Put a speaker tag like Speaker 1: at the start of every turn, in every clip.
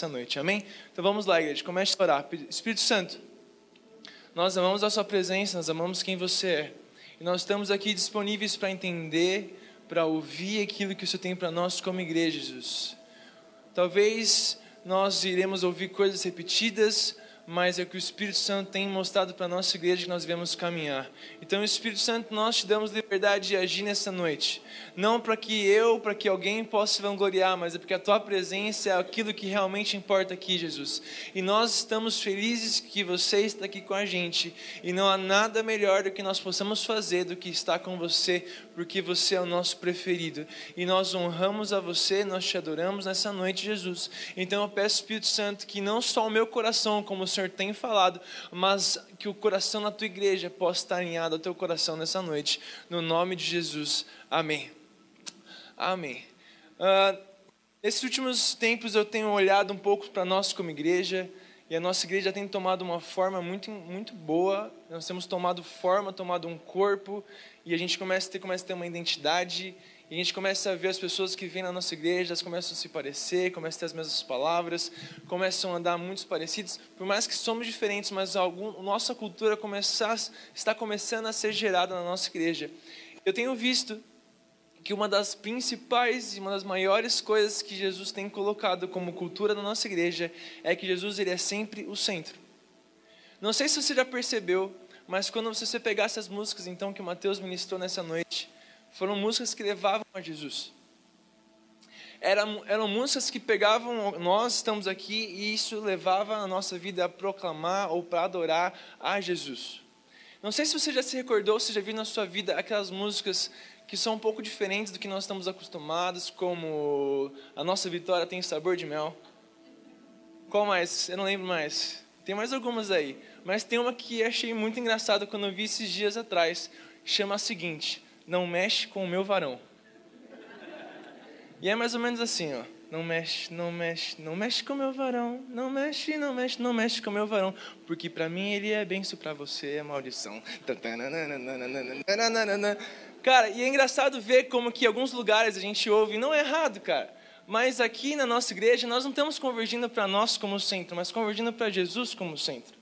Speaker 1: nessa noite, amém? Então vamos lá, igreja, comece a orar. Espírito Santo, nós amamos a Sua presença, nós amamos quem você é. E nós estamos aqui disponíveis para entender, para ouvir aquilo que o Senhor tem para nós como igreja, Jesus. Talvez nós iremos ouvir coisas repetidas, mas é o que o Espírito Santo tem mostrado para a nossa igreja que nós devemos caminhar. Então, Espírito Santo, nós te damos liberdade de agir nessa noite. Não para que eu, para que alguém possa se vangloriar, mas é porque a tua presença é aquilo que realmente importa aqui, Jesus. E nós estamos felizes que você está aqui com a gente. E não há nada melhor do que nós possamos fazer do que estar com você, porque você é o nosso preferido. E nós honramos a você, nós te adoramos nessa noite, Jesus. Então, eu peço, Espírito Santo, que não só o meu coração, como o Senhor Senhor tem falado, mas que o coração da tua igreja possa estar alinhado ao teu coração nessa noite, no nome de Jesus. Amém. Amém. Uh, nesses últimos tempos eu tenho olhado um pouco para nós como igreja, e a nossa igreja tem tomado uma forma muito, muito boa, nós temos tomado forma, tomado um corpo, e a gente começa a ter, começa a ter uma identidade, e a gente começa a ver as pessoas que vêm na nossa igreja, elas começam a se parecer, começam a ter as mesmas palavras, começam a andar muito parecidos. Por mais que somos diferentes, mas algum, nossa cultura começar, está começando a ser gerada na nossa igreja. Eu tenho visto que uma das principais e uma das maiores coisas que Jesus tem colocado como cultura da nossa igreja é que Jesus ele é sempre o centro. Não sei se você já percebeu, mas quando você pegar essas músicas então que o Mateus ministrou nessa noite, foram músicas que levavam a Jesus. Eram, eram músicas que pegavam, nós estamos aqui e isso levava a nossa vida a proclamar ou para adorar a Jesus. Não sei se você já se recordou, se já viu na sua vida aquelas músicas que são um pouco diferentes do que nós estamos acostumados, como A Nossa Vitória Tem Sabor de Mel. Qual mais? Eu não lembro mais. Tem mais algumas aí. Mas tem uma que achei muito engraçada quando eu vi esses dias atrás. Chama a seguinte: não mexe com o meu varão. E é mais ou menos assim, ó. Não mexe, não mexe, não mexe com o meu varão. Não mexe, não mexe, não mexe com o meu varão. Porque para mim ele é benção, para você é maldição. Cara, e é engraçado ver como que em alguns lugares a gente ouve, não é errado, cara. Mas aqui na nossa igreja nós não estamos convergindo para nós como centro, mas convergindo para Jesus como centro.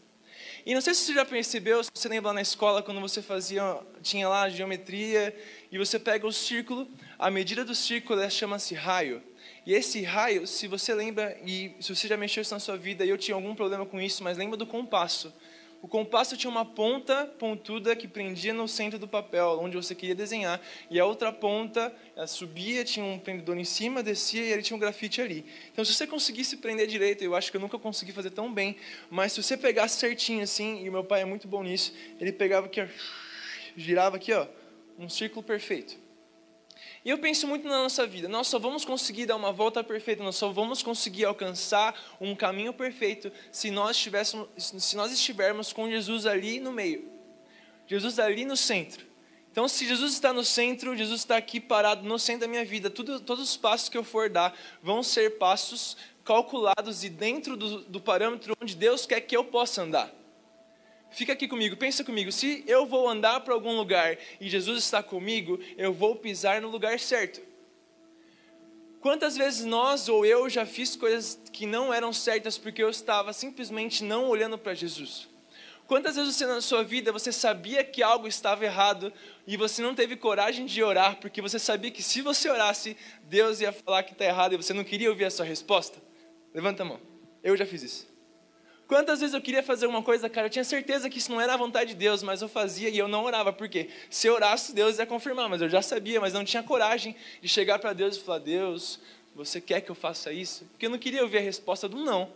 Speaker 1: E não sei se você já percebeu, se você lembra na escola, quando você fazia, tinha lá a geometria, e você pega o círculo, a medida do círculo chama-se raio. E esse raio, se você lembra, e se você já mexeu isso na sua vida, e eu tinha algum problema com isso, mas lembra do compasso o compasso tinha uma ponta pontuda que prendia no centro do papel, onde você queria desenhar, e a outra ponta subia, tinha um prendedor em cima, descia e ele tinha um grafite ali. Então, se você conseguisse prender direito, eu acho que eu nunca consegui fazer tão bem, mas se você pegasse certinho assim, e o meu pai é muito bom nisso, ele pegava aqui, ó, girava aqui, ó, um círculo perfeito. E eu penso muito na nossa vida. Nós só vamos conseguir dar uma volta perfeita, nós só vamos conseguir alcançar um caminho perfeito se nós, estivéssemos, se nós estivermos com Jesus ali no meio. Jesus ali no centro. Então, se Jesus está no centro, Jesus está aqui parado no centro da minha vida, tudo, todos os passos que eu for dar vão ser passos calculados e dentro do, do parâmetro onde Deus quer que eu possa andar. Fica aqui comigo, pensa comigo. Se eu vou andar para algum lugar e Jesus está comigo, eu vou pisar no lugar certo. Quantas vezes nós ou eu já fiz coisas que não eram certas porque eu estava simplesmente não olhando para Jesus? Quantas vezes você na sua vida você sabia que algo estava errado e você não teve coragem de orar porque você sabia que se você orasse, Deus ia falar que está errado e você não queria ouvir a sua resposta? Levanta a mão. Eu já fiz isso. Quantas vezes eu queria fazer uma coisa, cara, eu tinha certeza que isso não era a vontade de Deus, mas eu fazia e eu não orava. Por quê? Se eu orasse, Deus ia confirmar, mas eu já sabia, mas não tinha coragem de chegar para Deus e falar: Deus, você quer que eu faça isso? Porque eu não queria ouvir a resposta do não.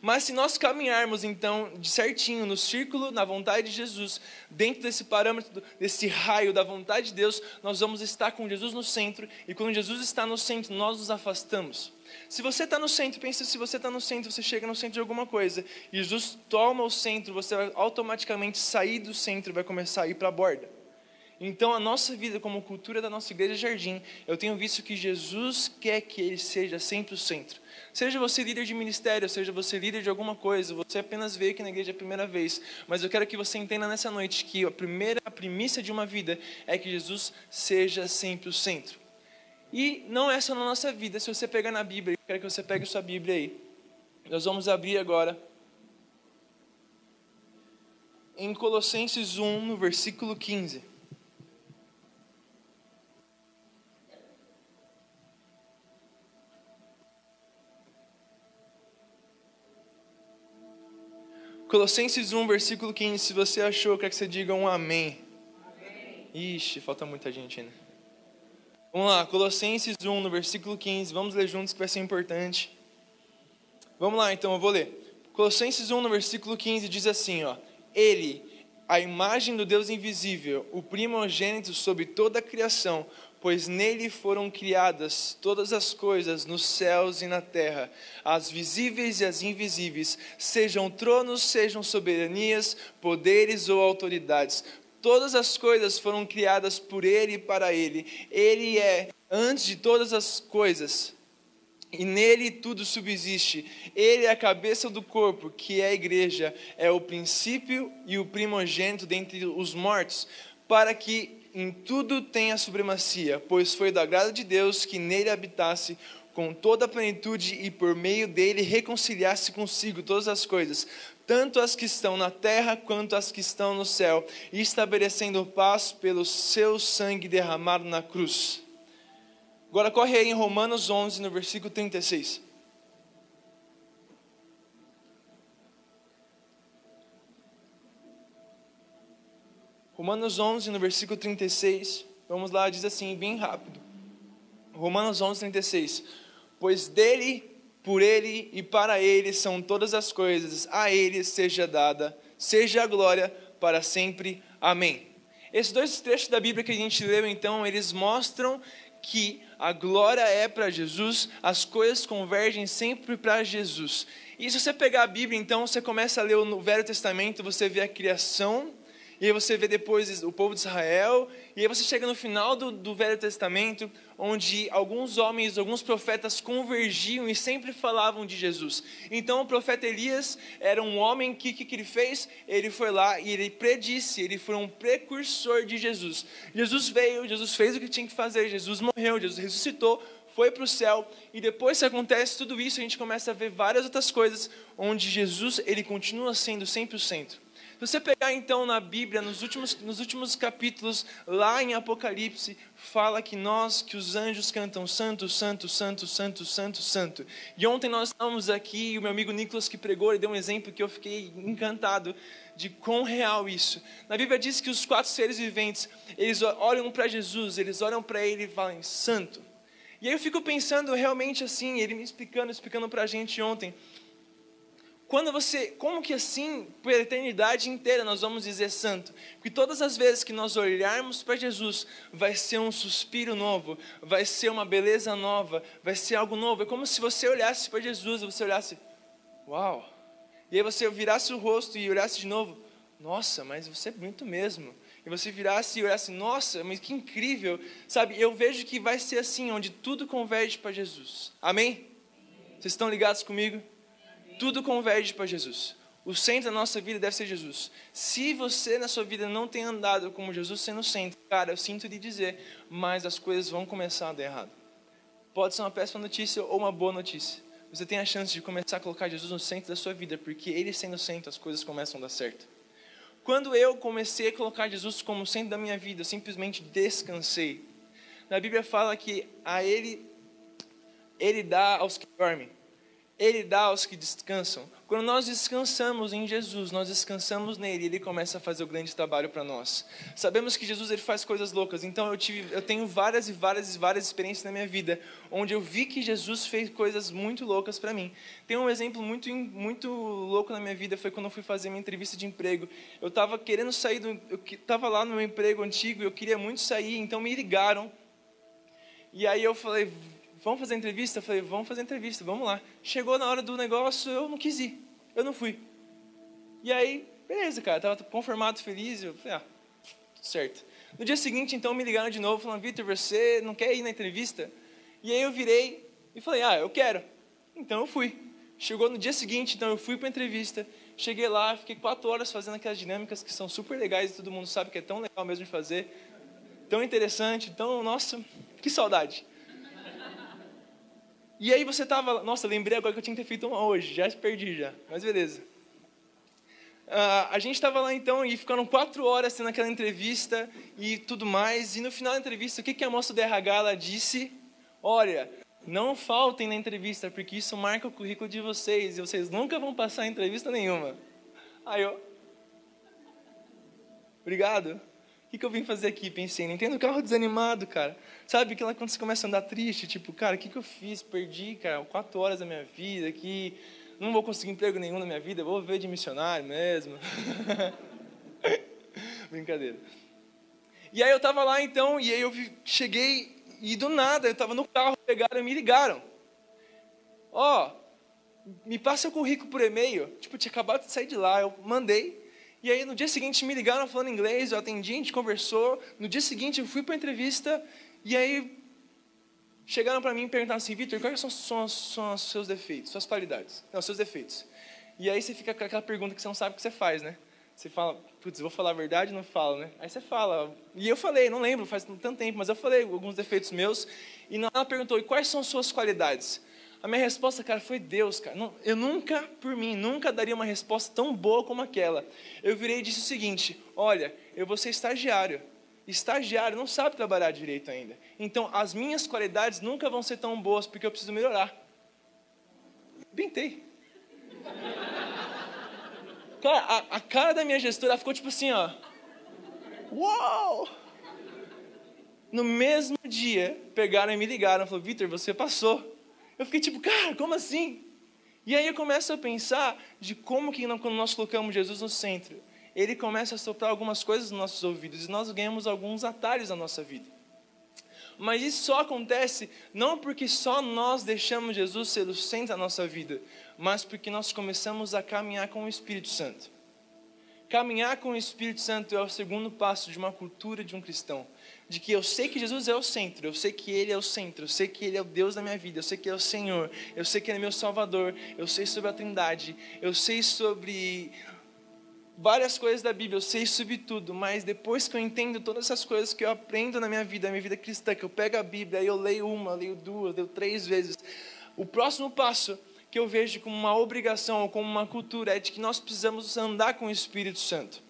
Speaker 1: Mas se nós caminharmos então de certinho no círculo, na vontade de Jesus, dentro desse parâmetro, desse raio da vontade de Deus, nós vamos estar com Jesus no centro, e quando Jesus está no centro, nós nos afastamos. Se você está no centro, pensa se você está no centro, você chega no centro de alguma coisa, e Jesus toma o centro, você vai automaticamente sair do centro e vai começar a ir para a borda. Então, a nossa vida, como cultura da nossa igreja Jardim, eu tenho visto que Jesus quer que ele seja sempre o centro. Seja você líder de ministério, seja você líder de alguma coisa, você apenas veio aqui na igreja a primeira vez, mas eu quero que você entenda nessa noite que a primeira a primícia de uma vida é que Jesus seja sempre o centro. E não é só na nossa vida. Se você pegar na Bíblia, eu quero que você pegue sua Bíblia aí. Nós vamos abrir agora em Colossenses 1, no versículo 15. Colossenses 1, versículo 15. Se você achou, quer que você diga um amém. amém. Ixi, falta muita gente ainda. Vamos lá, Colossenses 1, no versículo 15. Vamos ler juntos que vai ser importante. Vamos lá, então, eu vou ler. Colossenses 1, no versículo 15, diz assim: ó, Ele, a imagem do Deus invisível, o primogênito sobre toda a criação, pois nele foram criadas todas as coisas nos céus e na terra, as visíveis e as invisíveis, sejam tronos, sejam soberanias, poderes ou autoridades. Todas as coisas foram criadas por ele e para ele. Ele é antes de todas as coisas. E nele tudo subsiste. Ele é a cabeça do corpo, que é a igreja, é o princípio e o primogênito dentre os mortos, para que em tudo tenha supremacia, pois foi da graça de Deus que nele habitasse com toda a plenitude e por meio dele reconciliasse consigo todas as coisas, tanto as que estão na terra quanto as que estão no céu, estabelecendo paz pelo seu sangue derramado na cruz. Agora corre aí em Romanos 11, no versículo 36. Romanos 11, no versículo 36. Vamos lá, diz assim, bem rápido. Romanos 11, 36. Pois dele, por ele e para ele são todas as coisas, a ele seja dada, seja a glória para sempre. Amém. Esses dois trechos da Bíblia que a gente leu, então, eles mostram que a glória é para Jesus, as coisas convergem sempre para Jesus. E se você pegar a Bíblia, então, você começa a ler o Velho Testamento, você vê a criação e aí você vê depois o povo de Israel, e aí você chega no final do, do Velho Testamento, onde alguns homens, alguns profetas convergiam e sempre falavam de Jesus. Então o profeta Elias era um homem que, que, que ele fez? Ele foi lá e ele predisse, ele foi um precursor de Jesus. Jesus veio, Jesus fez o que tinha que fazer, Jesus morreu, Jesus ressuscitou, foi para o céu e depois que acontece tudo isso a gente começa a ver várias outras coisas onde Jesus ele continua sendo sempre o centro. Se você pegar então na Bíblia, nos últimos, nos últimos capítulos, lá em Apocalipse, fala que nós, que os anjos cantam santo, santo, santo, santo, santo, santo. E ontem nós estávamos aqui, e o meu amigo Nicolas que pregou, ele deu um exemplo que eu fiquei encantado de quão real isso. Na Bíblia diz que os quatro seres viventes, eles olham para Jesus, eles olham para ele e falam, santo. E aí eu fico pensando realmente assim, ele me explicando, explicando para a gente ontem, quando você, como que assim, pela eternidade inteira nós vamos dizer santo? Porque todas as vezes que nós olharmos para Jesus, vai ser um suspiro novo, vai ser uma beleza nova, vai ser algo novo. É como se você olhasse para Jesus e você olhasse, uau! E aí você virasse o rosto e olhasse de novo, nossa, mas você é bonito mesmo. E você virasse e olhasse, nossa, mas que incrível. Sabe, eu vejo que vai ser assim, onde tudo converge para Jesus. Amém? Vocês estão ligados comigo? Tudo converge para Jesus. O centro da nossa vida deve ser Jesus. Se você na sua vida não tem andado como Jesus sendo centro, cara, eu sinto lhe dizer, mas as coisas vão começar a dar errado. Pode ser uma péssima notícia ou uma boa notícia. Você tem a chance de começar a colocar Jesus no centro da sua vida, porque Ele sendo centro, as coisas começam a dar certo. Quando eu comecei a colocar Jesus como centro da minha vida, eu simplesmente descansei. Na Bíblia fala que a Ele, Ele dá aos que dormem. Ele dá aos que descansam. Quando nós descansamos em Jesus, nós descansamos nele, ele começa a fazer o grande trabalho para nós. Sabemos que Jesus ele faz coisas loucas, então eu tive, eu tenho várias e várias e várias experiências na minha vida onde eu vi que Jesus fez coisas muito loucas para mim. Tem um exemplo muito muito louco na minha vida foi quando eu fui fazer minha entrevista de emprego. Eu estava querendo sair do, eu estava lá no meu emprego antigo, eu queria muito sair, então me ligaram. E aí eu falei, vamos fazer entrevista? Eu falei, vamos fazer entrevista, vamos lá. Chegou na hora do negócio, eu não quis ir, eu não fui. E aí, beleza, cara, estava conformado, feliz, eu falei, ah, certo. No dia seguinte, então, me ligaram de novo, falando, Vitor, você não quer ir na entrevista? E aí eu virei e falei, ah, eu quero. Então eu fui. Chegou no dia seguinte, então eu fui para a entrevista, cheguei lá, fiquei quatro horas fazendo aquelas dinâmicas que são super legais e todo mundo sabe que é tão legal mesmo de fazer, tão interessante, tão, nossa, que saudade. E aí você tava, nossa, lembrei agora que eu tinha que ter feito uma hoje, já perdi já, mas beleza. Uh, a gente estava lá então e ficaram quatro horas tendo aquela entrevista e tudo mais. E no final da entrevista, o que, que a moça do RH ela disse? Olha, não faltem na entrevista, porque isso marca o currículo de vocês e vocês nunca vão passar entrevista nenhuma. Aí eu. Obrigado. Que, que eu vim fazer aqui? Pensei, não entendo carro desanimado, cara. Sabe aquela quando você começa a andar triste, tipo, cara, o que, que eu fiz? Perdi, cara, quatro horas da minha vida aqui. Não vou conseguir emprego nenhum na minha vida, vou ver de missionário mesmo. Brincadeira. E aí eu tava lá então, e aí eu cheguei e do nada, eu estava no carro, pegaram e me ligaram. Ó, oh, me passa o currículo por e-mail. Tipo, eu tinha acabado de sair de lá, eu mandei. E aí no dia seguinte me ligaram falando inglês, eu atendi, a gente conversou. No dia seguinte eu fui para a entrevista e aí chegaram para mim e perguntaram assim, Vitor, quais são, são, são os seus defeitos, suas qualidades? Não, seus defeitos. E aí você fica com aquela pergunta que você não sabe o que você faz, né? Você fala, putz, vou falar a verdade? Não falo, né? Aí você fala. E eu falei, não lembro, faz tanto tempo, mas eu falei alguns defeitos meus. E ela perguntou, e quais são suas qualidades? A minha resposta, cara, foi Deus, cara. Eu nunca, por mim, nunca daria uma resposta tão boa como aquela. Eu virei e disse o seguinte: olha, eu vou ser estagiário. Estagiário não sabe trabalhar direito ainda. Então, as minhas qualidades nunca vão ser tão boas porque eu preciso melhorar. Bintei. Cara, a, a cara da minha gestora ficou tipo assim, ó. Uau! No mesmo dia, pegaram e me ligaram. Falaram, Vitor, você passou. Eu fiquei tipo, cara, como assim? E aí eu começo a pensar de como que quando nós colocamos Jesus no centro, ele começa a soprar algumas coisas nos nossos ouvidos e nós ganhamos alguns atalhos na nossa vida. Mas isso só acontece não porque só nós deixamos Jesus ser o centro da nossa vida, mas porque nós começamos a caminhar com o Espírito Santo. Caminhar com o Espírito Santo é o segundo passo de uma cultura de um cristão. De que eu sei que Jesus é o centro, eu sei que Ele é o centro, eu sei que Ele é o Deus da minha vida, eu sei que Ele é o Senhor, eu sei que Ele é meu Salvador, eu sei sobre a Trindade, eu sei sobre várias coisas da Bíblia, eu sei sobre tudo, mas depois que eu entendo todas essas coisas que eu aprendo na minha vida, na minha vida cristã, que eu pego a Bíblia, aí eu leio uma, leio duas, leio três vezes, o próximo passo que eu vejo como uma obrigação ou como uma cultura é de que nós precisamos andar com o Espírito Santo.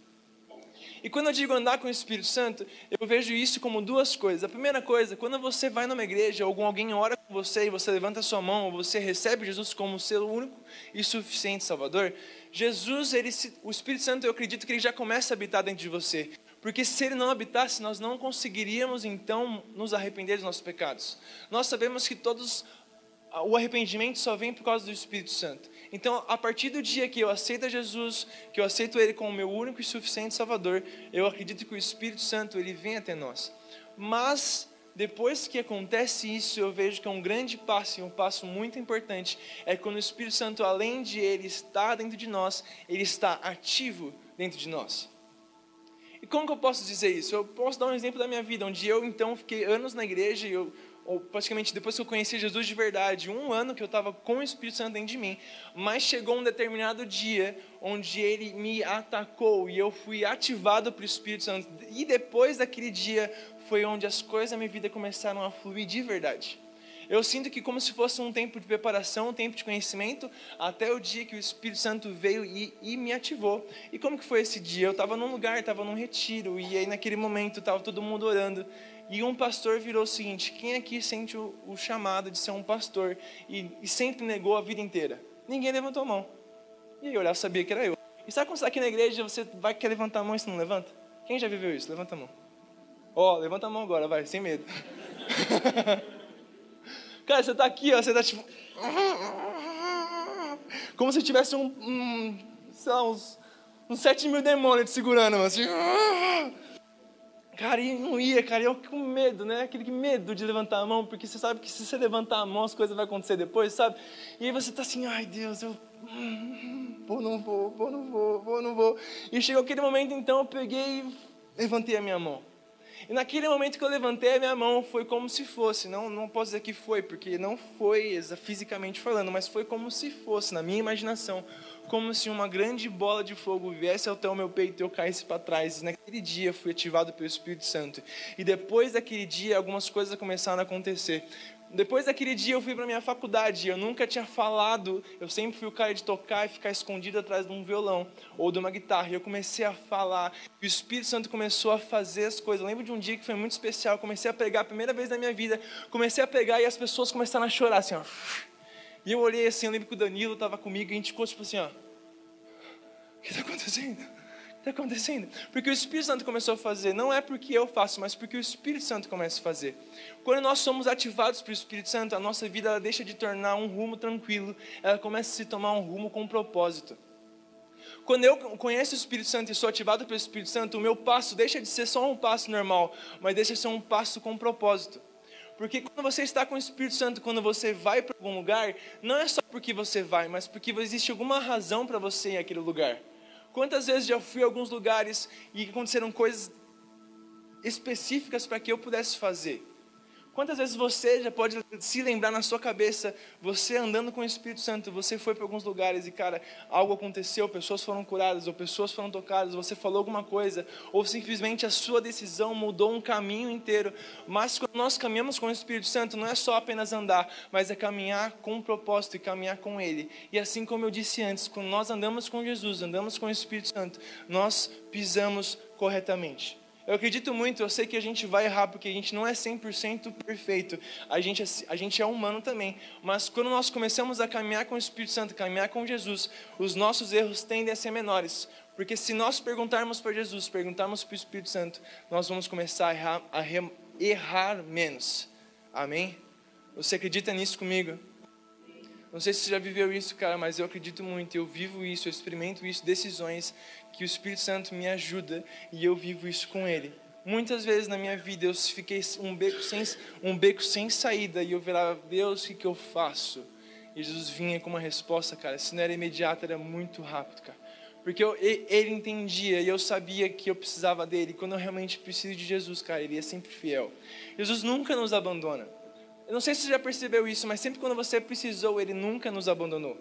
Speaker 1: E quando eu digo andar com o Espírito Santo, eu vejo isso como duas coisas. A primeira coisa, quando você vai numa igreja, ou alguém ora com você e você levanta a sua mão, ou você recebe Jesus como seu único e suficiente Salvador, Jesus, ele, o Espírito Santo, eu acredito que ele já começa a habitar dentro de você. Porque se ele não habitasse, nós não conseguiríamos então nos arrepender dos nossos pecados. Nós sabemos que todos o arrependimento só vem por causa do Espírito Santo. Então, a partir do dia que eu aceito Jesus, que eu aceito Ele como meu único e suficiente Salvador, eu acredito que o Espírito Santo ele vem até nós. Mas depois que acontece isso, eu vejo que é um grande passo e um passo muito importante é quando o Espírito Santo, além de ele estar dentro de nós, ele está ativo dentro de nós. E como que eu posso dizer isso? Eu posso dar um exemplo da minha vida, onde eu então fiquei anos na igreja e eu ou praticamente depois que eu conheci Jesus de verdade, um ano que eu estava com o Espírito Santo dentro de mim, mas chegou um determinado dia onde ele me atacou e eu fui ativado pelo Espírito Santo. E depois daquele dia foi onde as coisas da minha vida começaram a fluir de verdade. Eu sinto que como se fosse um tempo de preparação, um tempo de conhecimento, até o dia que o Espírito Santo veio e, e me ativou. E como que foi esse dia? Eu estava num lugar, estava num retiro, e aí naquele momento estava todo mundo orando. E um pastor virou o seguinte: quem aqui sente o, o chamado de ser um pastor e, e, sempre negou a vida inteira? Ninguém levantou a mão. E aí eu olhava, sabia que era eu. E sabe quando você está aqui na igreja você vai querer levantar a mão e você não levanta? Quem já viveu isso? Levanta a mão. Ó, oh, levanta a mão agora, vai, sem medo. Cara, você está aqui, ó, você está tipo. Como se tivesse um, um sei lá, uns, uns 7 mil demônios te segurando, assim. Cara, e não ia, cara, eu com medo, né? Aquele medo de levantar a mão, porque você sabe que se você levantar a mão, as coisas vão acontecer depois, sabe? E aí você está assim, ai Deus, eu vou, não vou, vou, não vou, vou, não vou. E chegou aquele momento, então, eu peguei e levantei a minha mão. E naquele momento que eu levantei a minha mão, foi como se fosse, não, não posso dizer que foi, porque não foi fisicamente falando, mas foi como se fosse, na minha imaginação, como se uma grande bola de fogo viesse até o meu peito e eu caísse para trás. Naquele dia fui ativado pelo Espírito Santo. E depois daquele dia, algumas coisas começaram a acontecer. Depois daquele dia eu fui para minha faculdade, eu nunca tinha falado, eu sempre fui o cara de tocar e ficar escondido atrás de um violão ou de uma guitarra. E eu comecei a falar, e o Espírito Santo começou a fazer as coisas. Eu lembro de um dia que foi muito especial, eu comecei a pregar a primeira vez na minha vida, comecei a pegar e as pessoas começaram a chorar assim, ó. E eu olhei assim, eu lembro que o Danilo estava comigo e a gente ficou tipo assim, ó. O que está acontecendo? está acontecendo? Porque o Espírito Santo começou a fazer, não é porque eu faço, mas porque o Espírito Santo começa a fazer. Quando nós somos ativados pelo Espírito Santo, a nossa vida ela deixa de tornar um rumo tranquilo, ela começa a se tomar um rumo com um propósito. Quando eu conheço o Espírito Santo e sou ativado pelo Espírito Santo, o meu passo deixa de ser só um passo normal, mas deixa de ser um passo com propósito. Porque quando você está com o Espírito Santo, quando você vai para algum lugar, não é só porque você vai, mas porque existe alguma razão para você ir àquele lugar. Quantas vezes já fui a alguns lugares e aconteceram coisas específicas para que eu pudesse fazer? Quantas vezes você já pode se lembrar na sua cabeça, você andando com o Espírito Santo, você foi para alguns lugares e, cara, algo aconteceu, pessoas foram curadas, ou pessoas foram tocadas, você falou alguma coisa, ou simplesmente a sua decisão mudou um caminho inteiro. Mas quando nós caminhamos com o Espírito Santo, não é só apenas andar, mas é caminhar com um propósito e caminhar com Ele. E assim como eu disse antes, quando nós andamos com Jesus, andamos com o Espírito Santo, nós pisamos corretamente. Eu acredito muito, eu sei que a gente vai errar porque a gente não é 100% perfeito. A gente, é, a gente é humano também. Mas quando nós começamos a caminhar com o Espírito Santo, caminhar com Jesus, os nossos erros tendem a ser menores. Porque se nós perguntarmos para Jesus, perguntarmos para o Espírito Santo, nós vamos começar a errar, a errar menos. Amém? Você acredita nisso comigo? Não sei se você já viveu isso, cara, mas eu acredito muito. Eu vivo isso, eu experimento isso, decisões que o Espírito Santo me ajuda e eu vivo isso com Ele. Muitas vezes na minha vida eu fiquei um beco sem, um beco sem saída e eu virava, Deus, o que, que eu faço? E Jesus vinha com uma resposta, cara. Se não era imediata, era muito rápido, cara. Porque eu, ele entendia e eu sabia que eu precisava dele. Quando eu realmente preciso de Jesus, cara, ele é sempre fiel. Jesus nunca nos abandona. Eu não sei se você já percebeu isso, mas sempre quando você precisou, ele nunca nos abandonou.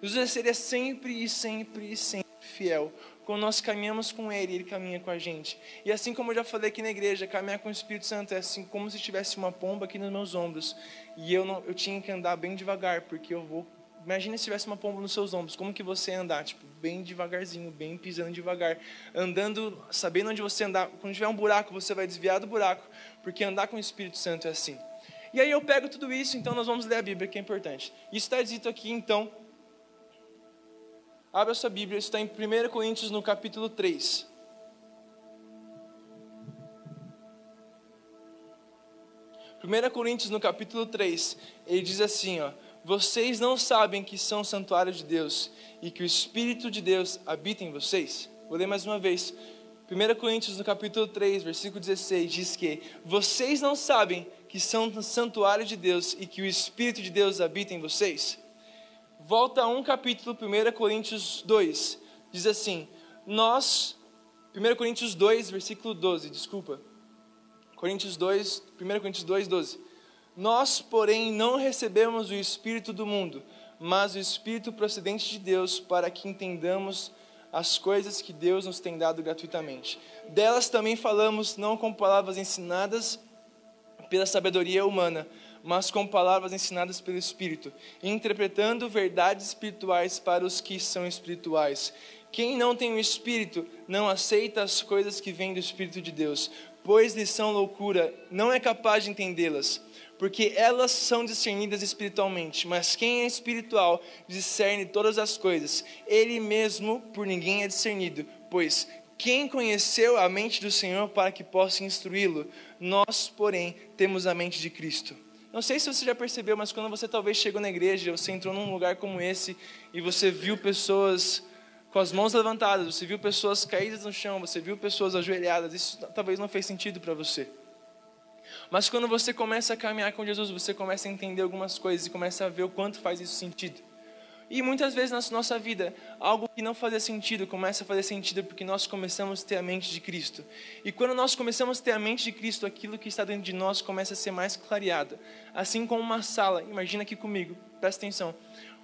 Speaker 1: Jesus seria sempre e sempre e sempre fiel. Quando nós caminhamos com Ele, Ele caminha com a gente. E assim como eu já falei aqui na igreja, caminhar com o Espírito Santo é assim como se tivesse uma pomba aqui nos meus ombros. E eu, não, eu tinha que andar bem devagar, porque eu vou. Imagina se tivesse uma pomba nos seus ombros, como que você ia andar? Tipo, bem devagarzinho, bem pisando devagar. Andando, sabendo onde você andar. Quando tiver um buraco, você vai desviar do buraco, porque andar com o Espírito Santo é assim. E aí eu pego tudo isso, então nós vamos ler a Bíblia, que é importante. Isso está dito aqui, então, Abra sua Bíblia, está em 1 Coríntios no capítulo 3. Primeira Coríntios no capítulo 3, ele diz assim, ó: Vocês não sabem que são santuário de Deus e que o espírito de Deus habita em vocês? Vou ler mais uma vez. 1 Coríntios no capítulo 3, versículo 16 diz que vocês não sabem que são santuário de Deus e que o espírito de Deus habita em vocês? Volta a um capítulo, 1 Coríntios 2, diz assim: Nós, 1 Coríntios 2, versículo 12, desculpa. Coríntios 2, 1 Coríntios 2, 12. Nós, porém, não recebemos o Espírito do mundo, mas o Espírito procedente de Deus, para que entendamos as coisas que Deus nos tem dado gratuitamente. Delas também falamos, não com palavras ensinadas pela sabedoria humana, mas com palavras ensinadas pelo Espírito, interpretando verdades espirituais para os que são espirituais. Quem não tem o Espírito não aceita as coisas que vêm do Espírito de Deus, pois lhes são loucura, não é capaz de entendê-las, porque elas são discernidas espiritualmente. Mas quem é espiritual discerne todas as coisas, ele mesmo por ninguém é discernido, pois quem conheceu a mente do Senhor para que possa instruí-lo? Nós, porém, temos a mente de Cristo. Não sei se você já percebeu, mas quando você talvez chegou na igreja, você entrou num lugar como esse e você viu pessoas com as mãos levantadas, você viu pessoas caídas no chão, você viu pessoas ajoelhadas, isso talvez não fez sentido para você. Mas quando você começa a caminhar com Jesus, você começa a entender algumas coisas e começa a ver o quanto faz isso sentido. E muitas vezes na nossa vida, algo que não fazia sentido começa a fazer sentido porque nós começamos a ter a mente de Cristo. E quando nós começamos a ter a mente de Cristo, aquilo que está dentro de nós começa a ser mais clareado. Assim como uma sala, imagina aqui comigo, presta atenção.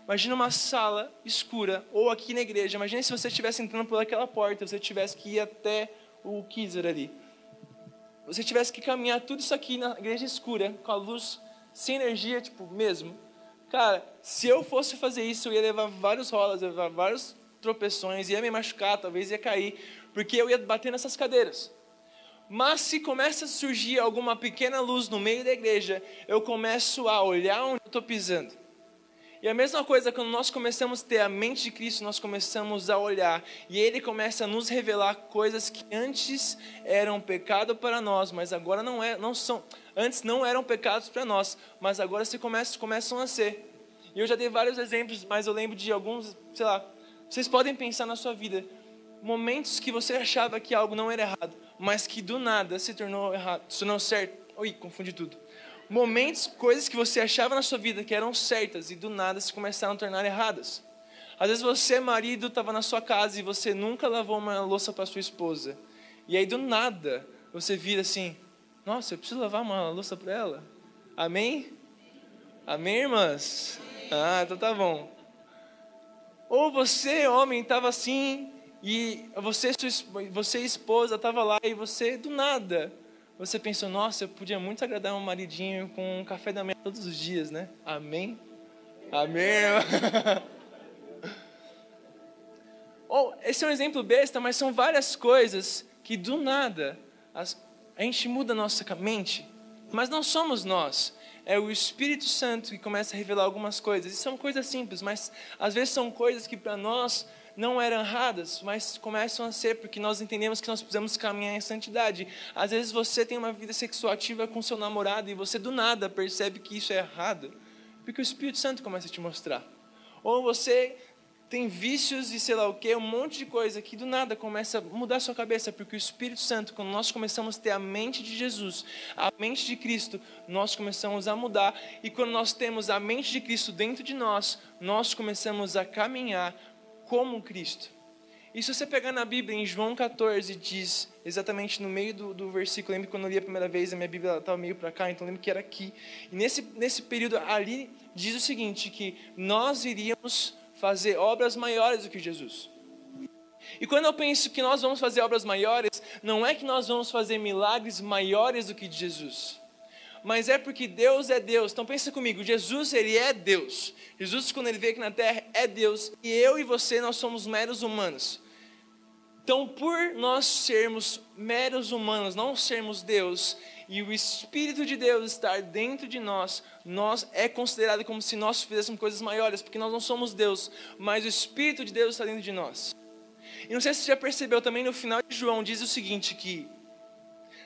Speaker 1: Imagina uma sala escura, ou aqui na igreja. Imagina se você estivesse entrando por aquela porta, você tivesse que ir até o Kizer ali. Você tivesse que caminhar tudo isso aqui na igreja escura, com a luz sem energia, tipo, mesmo. Cara, se eu fosse fazer isso, eu ia levar vários rolas, ia levar vários tropeções, ia me machucar, talvez ia cair, porque eu ia bater nessas cadeiras. Mas se começa a surgir alguma pequena luz no meio da igreja, eu começo a olhar onde eu estou pisando. E a mesma coisa, quando nós começamos a ter a mente de Cristo, nós começamos a olhar e Ele começa a nos revelar coisas que antes eram pecado para nós, mas agora não, é, não são. Antes não eram pecados para nós, mas agora se começam, começam a ser. E eu já dei vários exemplos, mas eu lembro de alguns, sei lá. Vocês podem pensar na sua vida momentos que você achava que algo não era errado, mas que do nada se tornou errado, se tornou certo. Oi, confundi tudo momentos, coisas que você achava na sua vida que eram certas e do nada se começaram a tornar erradas. Às vezes você, marido, estava na sua casa e você nunca lavou uma louça para sua esposa. E aí do nada você vira assim: Nossa, eu preciso lavar uma louça para ela. Amém? Amém, irmãs? Ah, então tá bom. Ou você, homem, estava assim e você, sua, você esposa, estava lá e você do nada você pensou, nossa, eu podia muito agradar um maridinho com um café da manhã todos os dias, né? Amém? Amém? Ou, esse é um exemplo besta, mas são várias coisas que do nada as, a gente muda a nossa mente, mas não somos nós. É o Espírito Santo que começa a revelar algumas coisas. E são coisas simples, mas às vezes são coisas que para nós não eram erradas, mas começam a ser porque nós entendemos que nós precisamos caminhar em santidade. Às vezes você tem uma vida sexual ativa com seu namorado e você do nada percebe que isso é errado, porque o Espírito Santo começa a te mostrar. Ou você tem vícios e sei lá o que, um monte de coisa que do nada começa a mudar a sua cabeça, porque o Espírito Santo, quando nós começamos a ter a mente de Jesus, a mente de Cristo, nós começamos a mudar, e quando nós temos a mente de Cristo dentro de nós, nós começamos a caminhar como Cristo. E se você pegar na Bíblia, em João 14, diz exatamente no meio do, do versículo, lembro quando eu li a primeira vez, a minha Bíblia estava meio para cá, então lembro que era aqui. E nesse, nesse período ali, diz o seguinte, que nós iríamos fazer obras maiores do que Jesus. E quando eu penso que nós vamos fazer obras maiores, não é que nós vamos fazer milagres maiores do que Jesus mas é porque Deus é Deus. Então pensa comigo, Jesus ele é Deus. Jesus quando ele veio aqui na terra é Deus e eu e você nós somos meros humanos. Então por nós sermos meros humanos, não sermos Deus, e o Espírito de Deus estar dentro de nós, nós é considerado como se nós fizéssemos coisas maiores, porque nós não somos Deus, mas o Espírito de Deus está dentro de nós. E não sei se você já percebeu também no final de João diz o seguinte que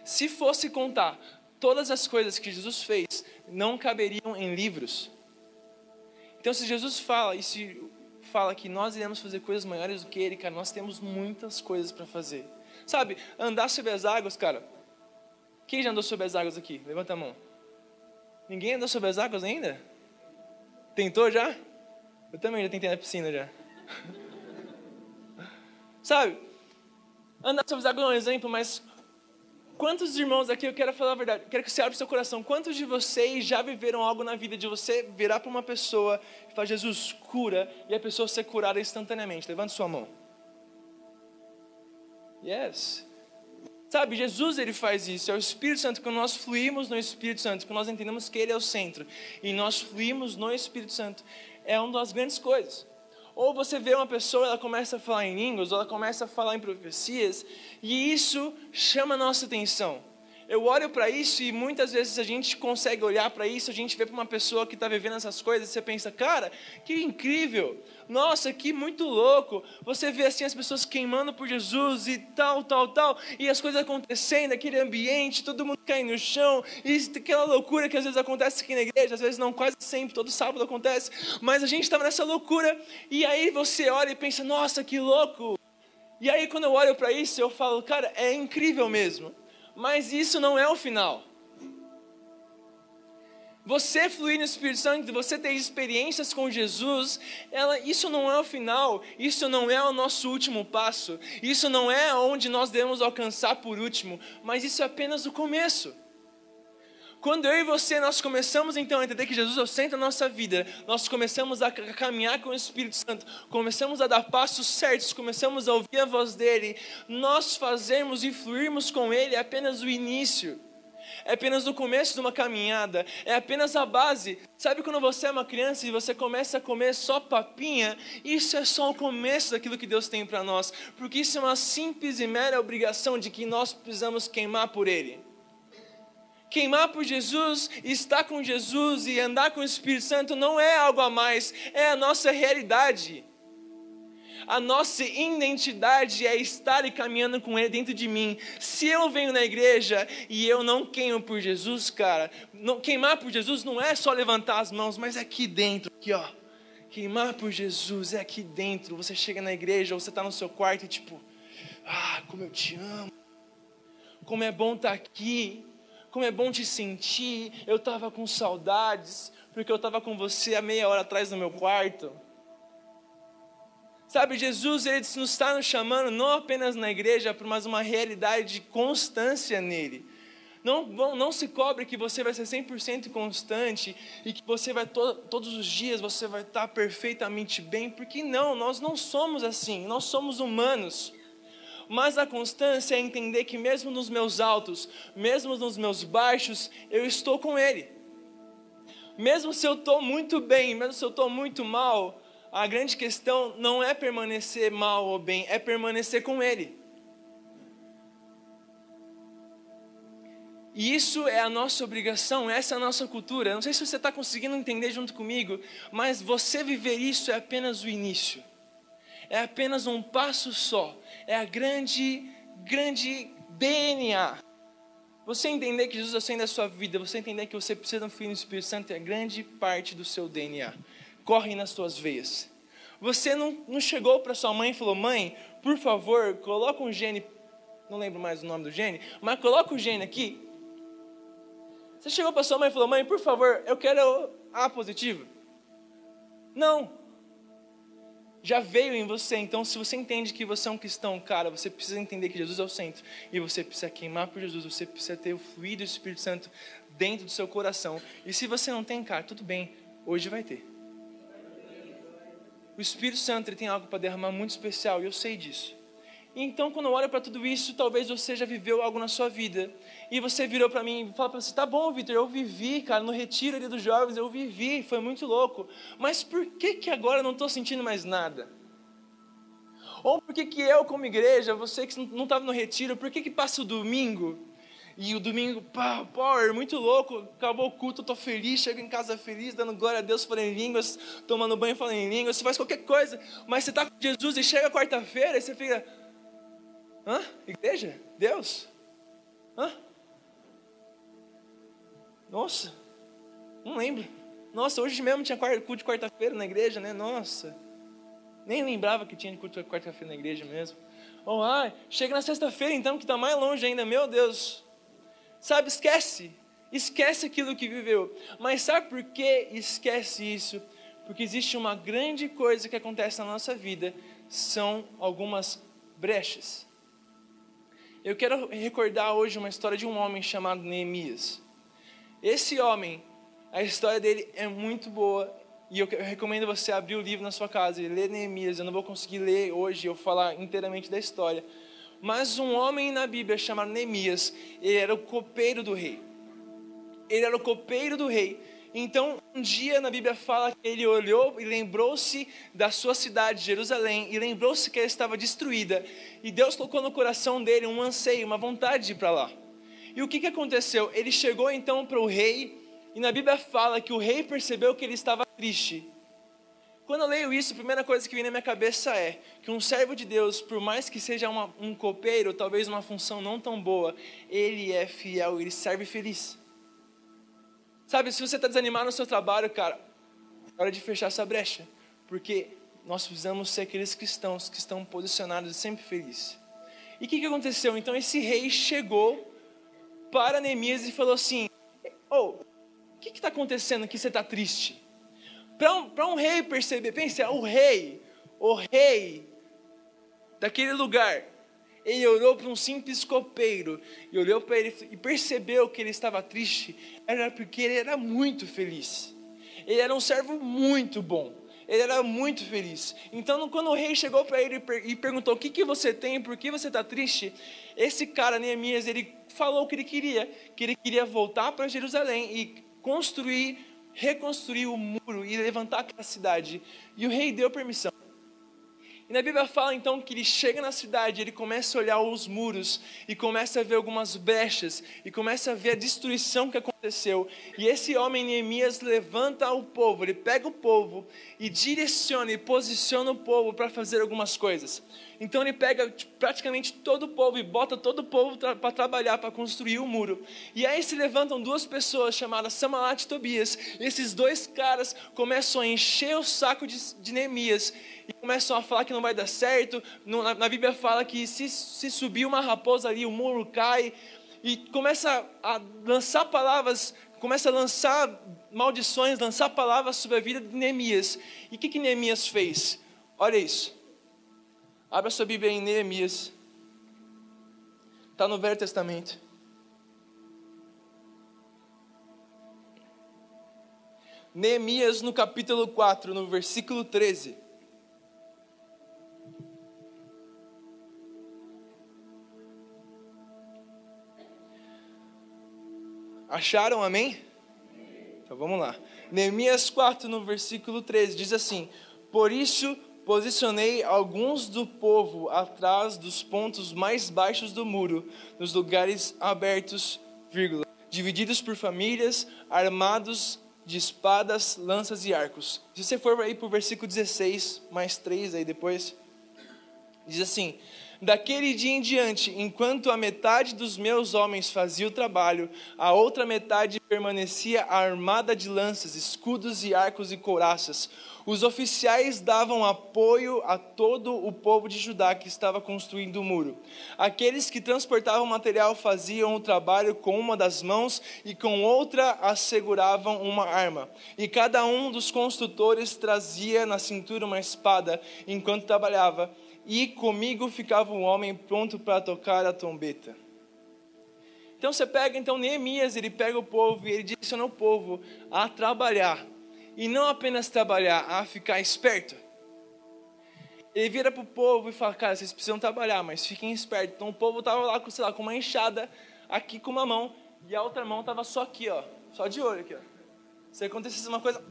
Speaker 1: se fosse contar todas as coisas que Jesus fez não caberiam em livros. Então, se Jesus fala e se fala que nós iremos fazer coisas maiores do que Ele, cara, nós temos muitas coisas para fazer. Sabe, andar sobre as águas, cara. Quem já andou sobre as águas aqui? Levanta a mão. Ninguém andou sobre as águas ainda? Tentou já? Eu também já tentei na piscina já. Sabe, andar sobre as águas é um exemplo, mas Quantos irmãos aqui, eu quero falar a verdade, quero que você abra seu coração. Quantos de vocês já viveram algo na vida de você virar para uma pessoa e falar, Jesus, cura, e a pessoa ser curada instantaneamente? Levante sua mão. Yes. Sabe, Jesus ele faz isso, é o Espírito Santo, quando nós fluímos no Espírito Santo, quando nós entendemos que Ele é o centro, e nós fluímos no Espírito Santo, é uma das grandes coisas. Ou você vê uma pessoa, ela começa a falar em línguas, ou ela começa a falar em profecias, e isso chama a nossa atenção. Eu olho para isso e muitas vezes a gente consegue olhar para isso, a gente vê para uma pessoa que está vivendo essas coisas e você pensa, cara, que incrível, nossa, que muito louco. Você vê assim as pessoas queimando por Jesus e tal, tal, tal, e as coisas acontecendo, aquele ambiente, todo mundo caindo no chão, e aquela loucura que às vezes acontece aqui na igreja, às vezes não, quase sempre, todo sábado acontece, mas a gente estava nessa loucura, e aí você olha e pensa, nossa, que louco. E aí quando eu olho para isso, eu falo, cara, é incrível mesmo. Mas isso não é o final. Você fluir no Espírito Santo, você ter experiências com Jesus, ela, isso não é o final, isso não é o nosso último passo, isso não é onde nós devemos alcançar por último, mas isso é apenas o começo. Quando eu e você nós começamos então a entender que Jesus é o centro da nossa vida, nós começamos a caminhar com o Espírito Santo, começamos a dar passos certos, começamos a ouvir a voz dele, nós fazemos e fluirmos com ele é apenas o início. é apenas o começo de uma caminhada, é apenas a base. Sabe quando você é uma criança e você começa a comer só papinha? Isso é só o começo daquilo que Deus tem para nós, porque isso é uma simples e mera obrigação de que nós precisamos queimar por Ele. Queimar por Jesus, estar com Jesus e andar com o Espírito Santo não é algo a mais, é a nossa realidade. A nossa identidade é estar e caminhando com Ele dentro de mim. Se eu venho na igreja e eu não queimo por Jesus, cara, não, queimar por Jesus não é só levantar as mãos, mas é aqui dentro, aqui ó. Queimar por Jesus é aqui dentro. Você chega na igreja, ou você está no seu quarto e tipo, ah, como eu te amo. Como é bom estar tá aqui. Como é bom te sentir. Eu estava com saudades, porque eu estava com você há meia hora atrás no meu quarto. Sabe, Jesus ele nos está nos chamando não apenas na igreja, mas uma realidade de constância nele. Não, não se cobre que você vai ser 100% constante e que você vai to, todos os dias você vai estar perfeitamente bem, porque não, nós não somos assim, nós somos humanos. Mas a constância é entender que mesmo nos meus altos, mesmo nos meus baixos, eu estou com Ele. Mesmo se eu estou muito bem, mesmo se eu estou muito mal, a grande questão não é permanecer mal ou bem, é permanecer com Ele. E isso é a nossa obrigação, essa é a nossa cultura. Não sei se você está conseguindo entender junto comigo, mas você viver isso é apenas o início. É apenas um passo só. É a grande, grande DNA. Você entender que Jesus acende a sua vida, você entender que você precisa do Filho do Espírito Santo é grande parte do seu DNA corre nas suas veias. Você não, não chegou para sua mãe e falou: Mãe, por favor, coloca um gene. Não lembro mais o nome do gene, mas coloca o gene aqui. Você chegou para sua mãe e falou: Mãe, por favor, eu quero A positivo. Não. Já veio em você, então se você entende que você é um cristão, cara, você precisa entender que Jesus é o centro e você precisa queimar por Jesus, você precisa ter o fluido do Espírito Santo dentro do seu coração. E se você não tem, cara, tudo bem, hoje vai ter. O Espírito Santo ele tem algo para derramar muito especial e eu sei disso. Então, quando eu olho para tudo isso, talvez você já viveu algo na sua vida. E você virou para mim e falou para você: tá bom, Vitor, eu vivi, cara, no retiro ali dos jovens, eu vivi, foi muito louco. Mas por que, que agora eu não estou sentindo mais nada? Ou por que, que eu, como igreja, você que não estava no retiro, por que, que passa o domingo e o domingo, power, muito louco, acabou o culto, tô feliz, chego em casa feliz, dando glória a Deus, falando em línguas, tomando banho, falando em línguas, você faz qualquer coisa, mas você tá com Jesus e chega quarta-feira e você fica, hã? Igreja? Deus? Hã? Nossa, não lembro. Nossa, hoje mesmo tinha culto de quarta-feira na igreja, né? Nossa, nem lembrava que tinha culto de quarta-feira na igreja mesmo. Oh, ai, chega na sexta-feira então, que está mais longe ainda, meu Deus. Sabe, esquece. Esquece aquilo que viveu. Mas sabe por que esquece isso? Porque existe uma grande coisa que acontece na nossa vida, são algumas brechas. Eu quero recordar hoje uma história de um homem chamado Neemias. Esse homem, a história dele é muito boa e eu recomendo você abrir o livro na sua casa e ler Neemias. Eu não vou conseguir ler hoje ou falar inteiramente da história, mas um homem na Bíblia chamado Neemias, ele era o copeiro do rei. Ele era o copeiro do rei. Então, um dia na Bíblia fala que ele olhou e lembrou-se da sua cidade, Jerusalém, e lembrou-se que ela estava destruída. E Deus colocou no coração dele um anseio, uma vontade de ir para lá. E o que, que aconteceu? Ele chegou então para o rei, e na Bíblia fala que o rei percebeu que ele estava triste. Quando eu leio isso, a primeira coisa que vem na minha cabeça é que um servo de Deus, por mais que seja uma, um copeiro, talvez uma função não tão boa, ele é fiel, ele serve feliz. Sabe, se você está desanimado no seu trabalho, cara, é hora de fechar essa brecha, porque nós precisamos ser aqueles cristãos que estão posicionados sempre felizes. E o que, que aconteceu? Então esse rei chegou para Neemias e falou assim: Oh, o que está acontecendo que você está triste? Para um, um rei perceber, pense, o rei, o rei daquele lugar, ele olhou para um simples copeiro e olhou para ele e percebeu que ele estava triste, era porque ele era muito feliz. Ele era um servo muito bom. ele era muito feliz. Então, quando o rei chegou para ele e perguntou: O que, que você tem? Por que você está triste? Esse cara, Neemias, ele falou o que ele queria: que ele queria voltar para Jerusalém e construir, reconstruir o muro e levantar aquela cidade. E o rei deu permissão. E na Bíblia fala então que ele chega na cidade, ele começa a olhar os muros e começa a ver algumas brechas e começa a ver a destruição que aconteceu. E esse homem Neemias levanta o povo, ele pega o povo e direciona e posiciona o povo para fazer algumas coisas. Então ele pega tipo, praticamente todo o povo e bota todo o povo para trabalhar, para construir o muro. E aí se levantam duas pessoas chamadas Samalat e Tobias. E esses dois caras começam a encher o saco de, de Neemias e começam a falar que não vai dar certo. Na, na, Bíblia fala que se, se subir uma raposa ali, o muro cai. E começa a lançar palavras, começa a lançar maldições, lançar palavras sobre a vida de Neemias. E o que, que Neemias fez? Olha isso. Abra sua Bíblia em Neemias. Está no Velho Testamento. Neemias, no capítulo 4, no versículo 13. Acharam, amém? Então vamos lá. Neemias 4, no versículo 13, diz assim: Por isso Posicionei alguns do povo atrás dos pontos mais baixos do muro, nos lugares abertos, vírgula, divididos por famílias, armados de espadas, lanças e arcos. Se você for aí para o versículo 16, mais três aí depois, diz assim: Daquele dia em diante, enquanto a metade dos meus homens fazia o trabalho, a outra metade permanecia armada de lanças, escudos e arcos e couraças. Os oficiais davam apoio a todo o povo de Judá que estava construindo o muro. Aqueles que transportavam material faziam o trabalho com uma das mãos e com outra asseguravam uma arma. E cada um dos construtores trazia na cintura uma espada enquanto trabalhava e comigo ficava um homem pronto para tocar a trombeta. Então você pega então Neemias, ele pega o povo e ele direciona o povo a trabalhar. E não apenas trabalhar, a ficar esperto. Ele vira para o povo e fala, cara, vocês precisam trabalhar, mas fiquem espertos. Então o povo estava lá, com, sei lá, com uma enxada, aqui com uma mão, e a outra mão estava só aqui, ó, só de olho aqui. Ó. Se acontecesse uma coisa...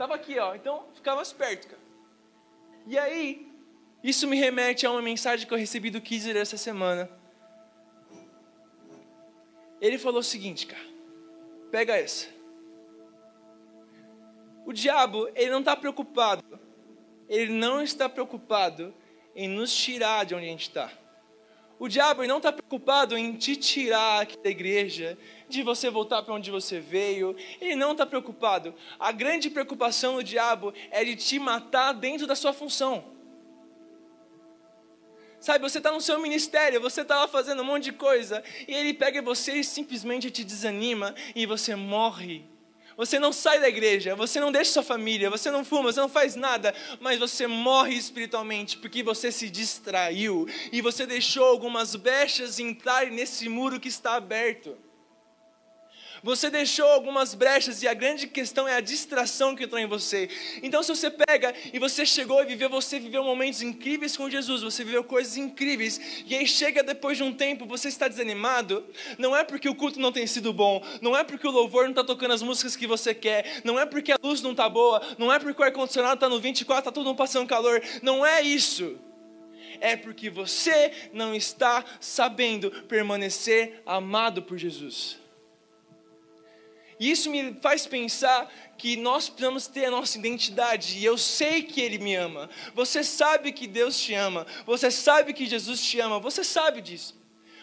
Speaker 1: Estava aqui, ó. Então, ficava esperto, cara. E aí, isso me remete a uma mensagem que eu recebi do Kizer essa semana. Ele falou o seguinte, cara. Pega essa. O diabo, ele não está preocupado. Ele não está preocupado em nos tirar de onde a gente está. O diabo não está preocupado em te tirar aqui da igreja, de você voltar para onde você veio. Ele não está preocupado. A grande preocupação do diabo é de te matar dentro da sua função. Sabe, você está no seu ministério, você está lá fazendo um monte de coisa, e ele pega você e simplesmente te desanima, e você morre você não sai da igreja, você não deixa sua família, você não fuma, você não faz nada, mas você morre espiritualmente porque você se distraiu e você deixou algumas brechas entrar nesse muro que está aberto. Você deixou algumas brechas e a grande questão é a distração que entrou em você. Então, se você pega e você chegou e viveu, você viveu momentos incríveis com Jesus, você viveu coisas incríveis, e aí chega depois de um tempo, você está desanimado, não é porque o culto não tem sido bom, não é porque o louvor não está tocando as músicas que você quer, não é porque a luz não está boa, não é porque o ar-condicionado está no 24, está todo mundo passando calor, não é isso é porque você não está sabendo permanecer amado por Jesus. E isso me faz pensar que nós precisamos ter a nossa identidade. E eu sei que Ele me ama. Você sabe que Deus te ama. Você sabe que Jesus te ama. Você sabe disso.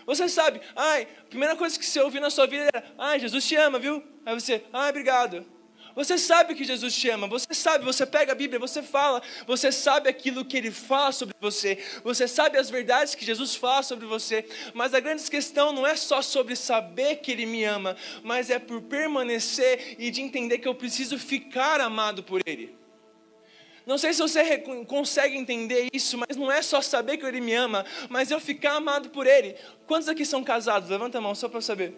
Speaker 1: Você sabe, ai, a primeira coisa que você ouviu na sua vida era, ai, Jesus te ama, viu? Aí você, ai, obrigado. Você sabe que Jesus te ama, você sabe, você pega a Bíblia, você fala, você sabe aquilo que ele fala sobre você, você sabe as verdades que Jesus fala sobre você, mas a grande questão não é só sobre saber que ele me ama, mas é por permanecer e de entender que eu preciso ficar amado por ele. Não sei se você consegue entender isso, mas não é só saber que ele me ama, mas eu ficar amado por ele. Quantos aqui são casados? Levanta a mão só para saber.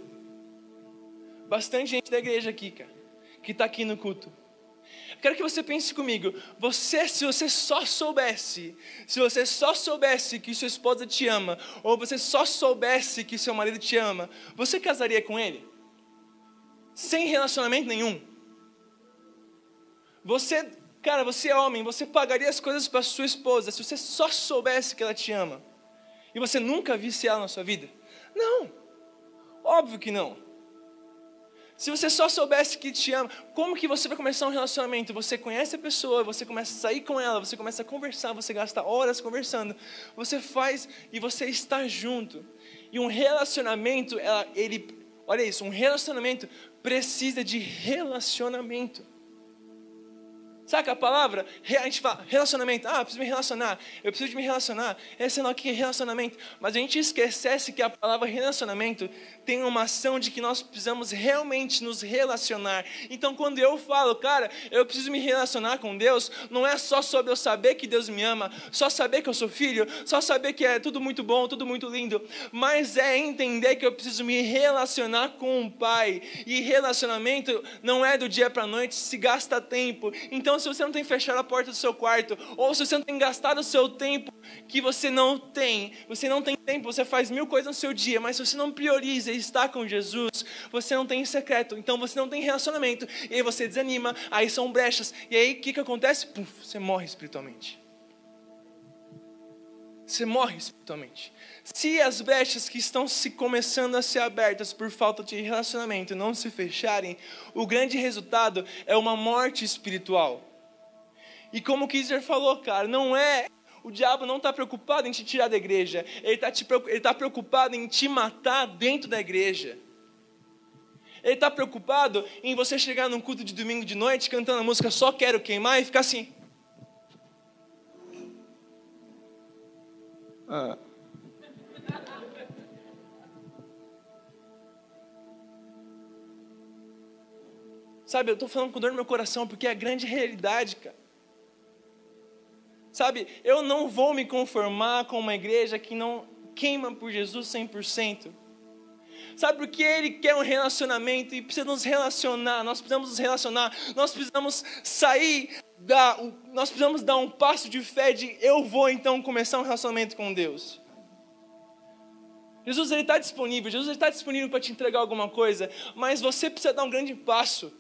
Speaker 1: Bastante gente da igreja aqui, cara que está aqui no culto. Quero que você pense comigo. Você, se você só soubesse, se você só soubesse que sua esposa te ama, ou você só soubesse que seu marido te ama, você casaria com ele? Sem relacionamento nenhum. Você, cara, você é homem, você pagaria as coisas para sua esposa se você só soubesse que ela te ama. E você nunca visse ela na sua vida? Não. Óbvio que não. Se você só soubesse que te ama, como que você vai começar um relacionamento? Você conhece a pessoa, você começa a sair com ela, você começa a conversar, você gasta horas conversando, você faz e você está junto. E um relacionamento, ele, olha isso, um relacionamento precisa de relacionamento. Sabe a palavra? A gente fala relacionamento. Ah, eu preciso me relacionar. Eu preciso de me relacionar. Esse é o que é relacionamento. Mas a gente esquecesse que a palavra relacionamento tem uma ação de que nós precisamos realmente nos relacionar. Então, quando eu falo, cara, eu preciso me relacionar com Deus, não é só sobre eu saber que Deus me ama, só saber que eu sou filho, só saber que é tudo muito bom, tudo muito lindo, mas é entender que eu preciso me relacionar com o Pai. E relacionamento não é do dia para noite, se gasta tempo. Então, se você não tem fechado a porta do seu quarto, ou se você não tem gastado o seu tempo que você não tem, você não tem tempo, você faz mil coisas no seu dia, mas se você não prioriza estar com Jesus, você não tem secreto, então você não tem relacionamento, e aí você desanima, aí são brechas, e aí o que, que acontece? Puf, você morre espiritualmente. Você morre espiritualmente. Se as brechas que estão se começando a ser abertas por falta de relacionamento não se fecharem, o grande resultado é uma morte espiritual. E como o Kizer falou, cara, não é. O diabo não está preocupado em te tirar da igreja, ele está tá preocupado em te matar dentro da igreja. Ele está preocupado em você chegar num culto de domingo de noite cantando a música Só Quero Queimar e ficar assim. Ah. Sabe, eu estou falando com dor no meu coração porque é a grande realidade, cara. Sabe, eu não vou me conformar com uma igreja que não queima por Jesus 100%. Sabe por que ele quer um relacionamento e precisa nos relacionar? Nós precisamos nos relacionar, nós precisamos sair da, nós precisamos dar um passo de fé de eu vou então começar um relacionamento com Deus. Jesus está disponível, Jesus está disponível para te entregar alguma coisa, mas você precisa dar um grande passo.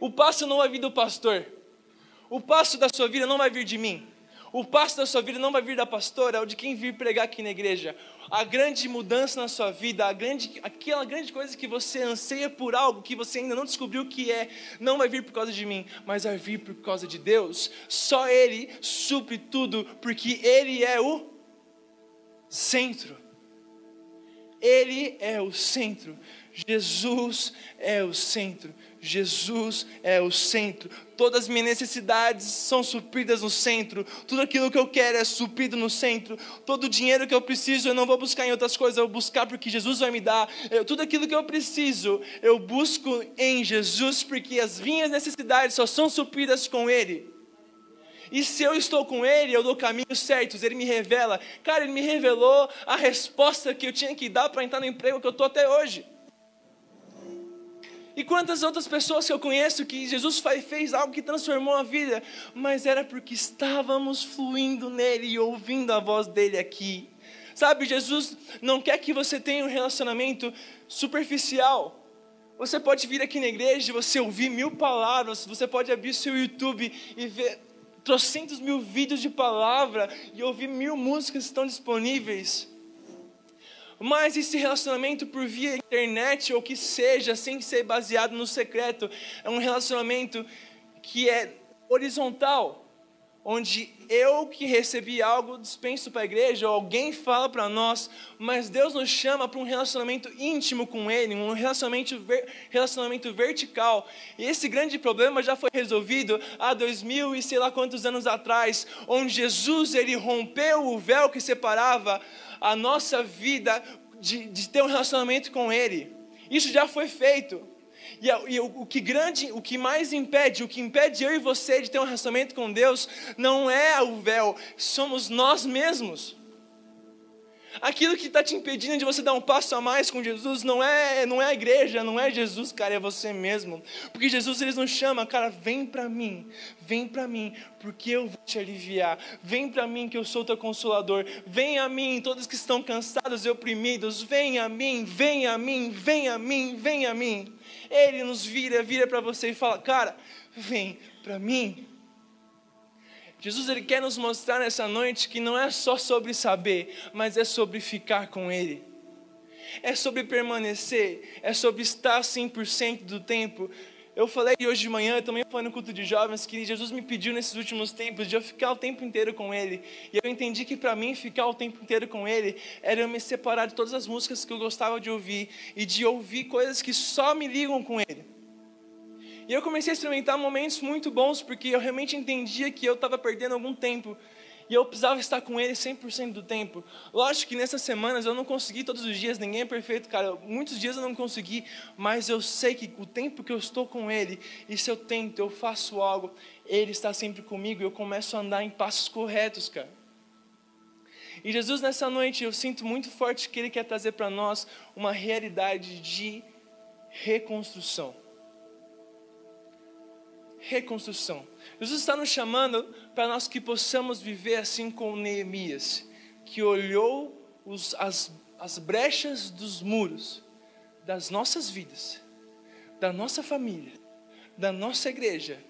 Speaker 1: O passo não vai vir do pastor. O passo da sua vida não vai vir de mim. O passo da sua vida não vai vir da pastora ou de quem vir pregar aqui na igreja. A grande mudança na sua vida, a grande, aquela grande coisa que você anseia por algo que você ainda não descobriu o que é, não vai vir por causa de mim, mas vai vir por causa de Deus. Só Ele supre tudo, porque Ele é o centro. Ele é o centro. Jesus é o centro. Jesus é o centro. Todas as minhas necessidades são supridas no centro. Tudo aquilo que eu quero é suprido no centro. Todo o dinheiro que eu preciso eu não vou buscar em outras coisas, eu vou buscar porque Jesus vai me dar. Eu, tudo aquilo que eu preciso eu busco em Jesus porque as minhas necessidades só são supridas com Ele. E se eu estou com Ele, eu dou caminhos certos, Ele me revela. Cara, Ele me revelou a resposta que eu tinha que dar para entrar no emprego que eu estou até hoje. E quantas outras pessoas que eu conheço que Jesus fez algo que transformou a vida, mas era porque estávamos fluindo nele e ouvindo a voz dele aqui. Sabe, Jesus não quer que você tenha um relacionamento superficial. Você pode vir aqui na igreja você ouvir mil palavras, você pode abrir seu YouTube e ver trocentos mil vídeos de palavra e ouvir mil músicas estão disponíveis. Mas esse relacionamento por via internet ou que seja, sem ser baseado no secreto, é um relacionamento que é horizontal, onde eu que recebi algo dispenso para a igreja, ou alguém fala para nós, mas Deus nos chama para um relacionamento íntimo com Ele, um relacionamento, ver, relacionamento vertical. E esse grande problema já foi resolvido há dois mil e sei lá quantos anos atrás, onde Jesus ele rompeu o véu que separava a nossa vida de, de ter um relacionamento com Ele. Isso já foi feito. E, e o, o, que grande, o que mais impede, o que impede eu e você de ter um relacionamento com Deus, não é o véu, somos nós mesmos. Aquilo que está te impedindo de você dar um passo a mais com Jesus não é, não é a igreja, não é Jesus, cara, é você mesmo. Porque Jesus ele nos chama, cara, vem para mim, vem para mim, porque eu vou te aliviar. Vem para mim que eu sou teu consolador. Vem a mim, todos que estão cansados e oprimidos, vem a mim, vem a mim, vem a mim, vem a mim. Ele nos vira, vira para você e fala, cara, vem para mim. Jesus ele quer nos mostrar nessa noite que não é só sobre saber, mas é sobre ficar com Ele. É sobre permanecer, é sobre estar 100% do tempo. Eu falei hoje de manhã, também foi no culto de jovens, que Jesus me pediu nesses últimos tempos de eu ficar o tempo inteiro com Ele. E eu entendi que para mim ficar o tempo inteiro com Ele era eu me separar de todas as músicas que eu gostava de ouvir e de ouvir coisas que só me ligam com Ele. E eu comecei a experimentar momentos muito bons, porque eu realmente entendia que eu estava perdendo algum tempo. E eu precisava estar com ele 100% do tempo. Lógico que nessas semanas eu não consegui todos os dias, ninguém é perfeito, cara. Muitos dias eu não consegui, mas eu sei que o tempo que eu estou com ele, e se eu tento, eu faço algo, ele está sempre comigo e eu começo a andar em passos corretos, cara. E Jesus, nessa noite, eu sinto muito forte que ele quer trazer para nós uma realidade de reconstrução reconstrução. Jesus está nos chamando para nós que possamos viver assim como Neemias, que olhou os, as, as brechas dos muros das nossas vidas, da nossa família, da nossa igreja,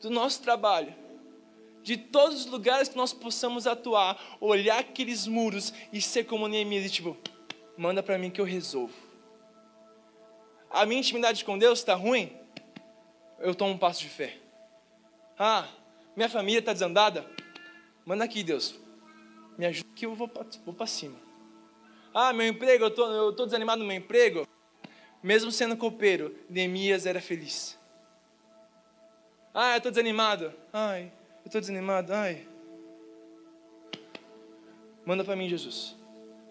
Speaker 1: do nosso trabalho, de todos os lugares que nós possamos atuar, olhar aqueles muros e ser como Neemias e tipo, manda para mim que eu resolvo. A minha intimidade com Deus está ruim? Eu tomo um passo de fé. Ah, minha família está desandada? Manda aqui, Deus. Me ajuda que eu vou para cima. Ah, meu emprego, eu tô, estou tô desanimado no meu emprego. Mesmo sendo copeiro, Neemias era feliz. Ah, eu estou desanimado. Ai, eu estou desanimado. Ai. Manda para mim, Jesus.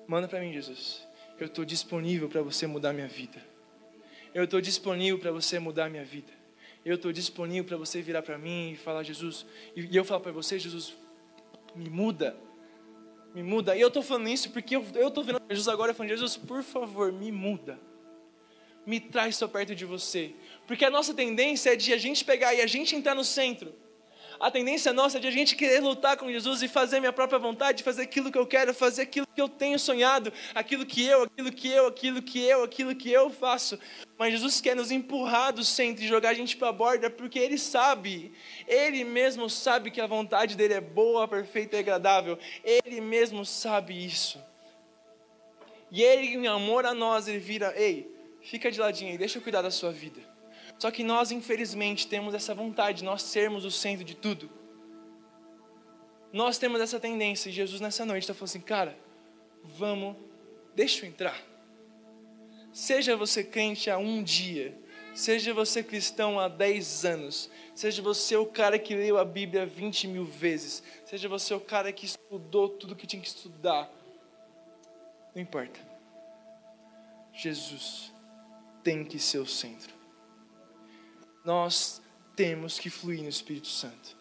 Speaker 1: Manda para mim, Jesus. Eu estou disponível para você mudar minha vida. Eu estou disponível para você mudar minha vida eu estou disponível para você virar para mim e falar, Jesus, e eu falar para você, Jesus, me muda, me muda. E eu estou falando isso porque eu estou vendo Jesus agora falando, Jesus, por favor, me muda. Me traz só perto de você. Porque a nossa tendência é de a gente pegar e a gente entrar no centro a tendência nossa é de a gente querer lutar com Jesus e fazer minha própria vontade, fazer aquilo que eu quero, fazer aquilo que eu tenho sonhado, aquilo que eu, aquilo que eu, aquilo que eu, aquilo que eu faço. Mas Jesus quer nos empurrar do centro e jogar a gente para a borda, porque Ele sabe, Ele mesmo sabe que a vontade dele é boa, perfeita e agradável. Ele mesmo sabe isso. E Ele, em amor a nós, Ele vira: ei, fica de ladinho aí, deixa eu cuidar da sua vida. Só que nós, infelizmente, temos essa vontade, nós sermos o centro de tudo. Nós temos essa tendência, e Jesus nessa noite está falando assim, cara, vamos, deixa eu entrar. Seja você crente há um dia, seja você cristão há dez anos, seja você o cara que leu a Bíblia 20 mil vezes, seja você o cara que estudou tudo que tinha que estudar, não importa. Jesus tem que ser o centro nós temos que fluir no Espírito Santo.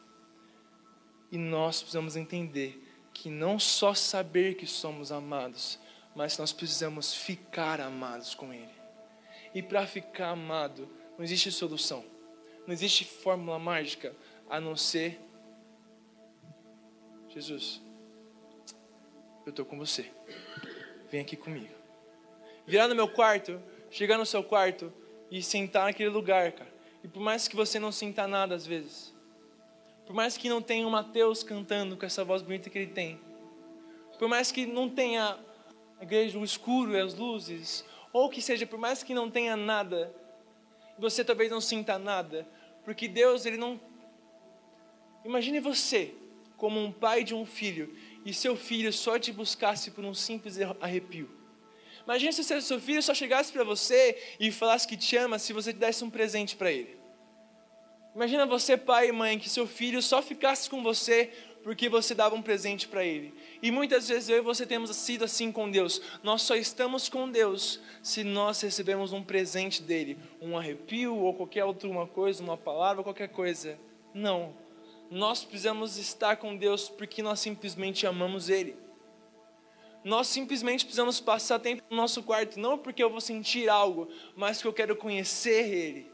Speaker 1: E nós precisamos entender que não só saber que somos amados, mas nós precisamos ficar amados com Ele. E para ficar amado, não existe solução, não existe fórmula mágica a não ser Jesus. Eu estou com você. Vem aqui comigo. Virar no meu quarto, chegar no seu quarto e sentar naquele lugar, cara. E por mais que você não sinta nada às vezes, por mais que não tenha o Mateus cantando com essa voz bonita que ele tem, por mais que não tenha a igreja, o escuro e as luzes, ou que seja, por mais que não tenha nada, você talvez não sinta nada, porque Deus, Ele não. Imagine você como um pai de um filho e seu filho só te buscasse por um simples arrepio. Imagina se o seu filho só chegasse para você e falasse que te ama se você desse um presente para ele. Imagina você, pai e mãe, que seu filho só ficasse com você porque você dava um presente para ele. E muitas vezes eu e você temos sido assim com Deus. Nós só estamos com Deus se nós recebemos um presente dele, um arrepio ou qualquer outra uma coisa, uma palavra, qualquer coisa. Não. Nós precisamos estar com Deus porque nós simplesmente amamos ele. Nós simplesmente precisamos passar tempo no nosso quarto, não porque eu vou sentir algo, mas porque eu quero conhecer Ele.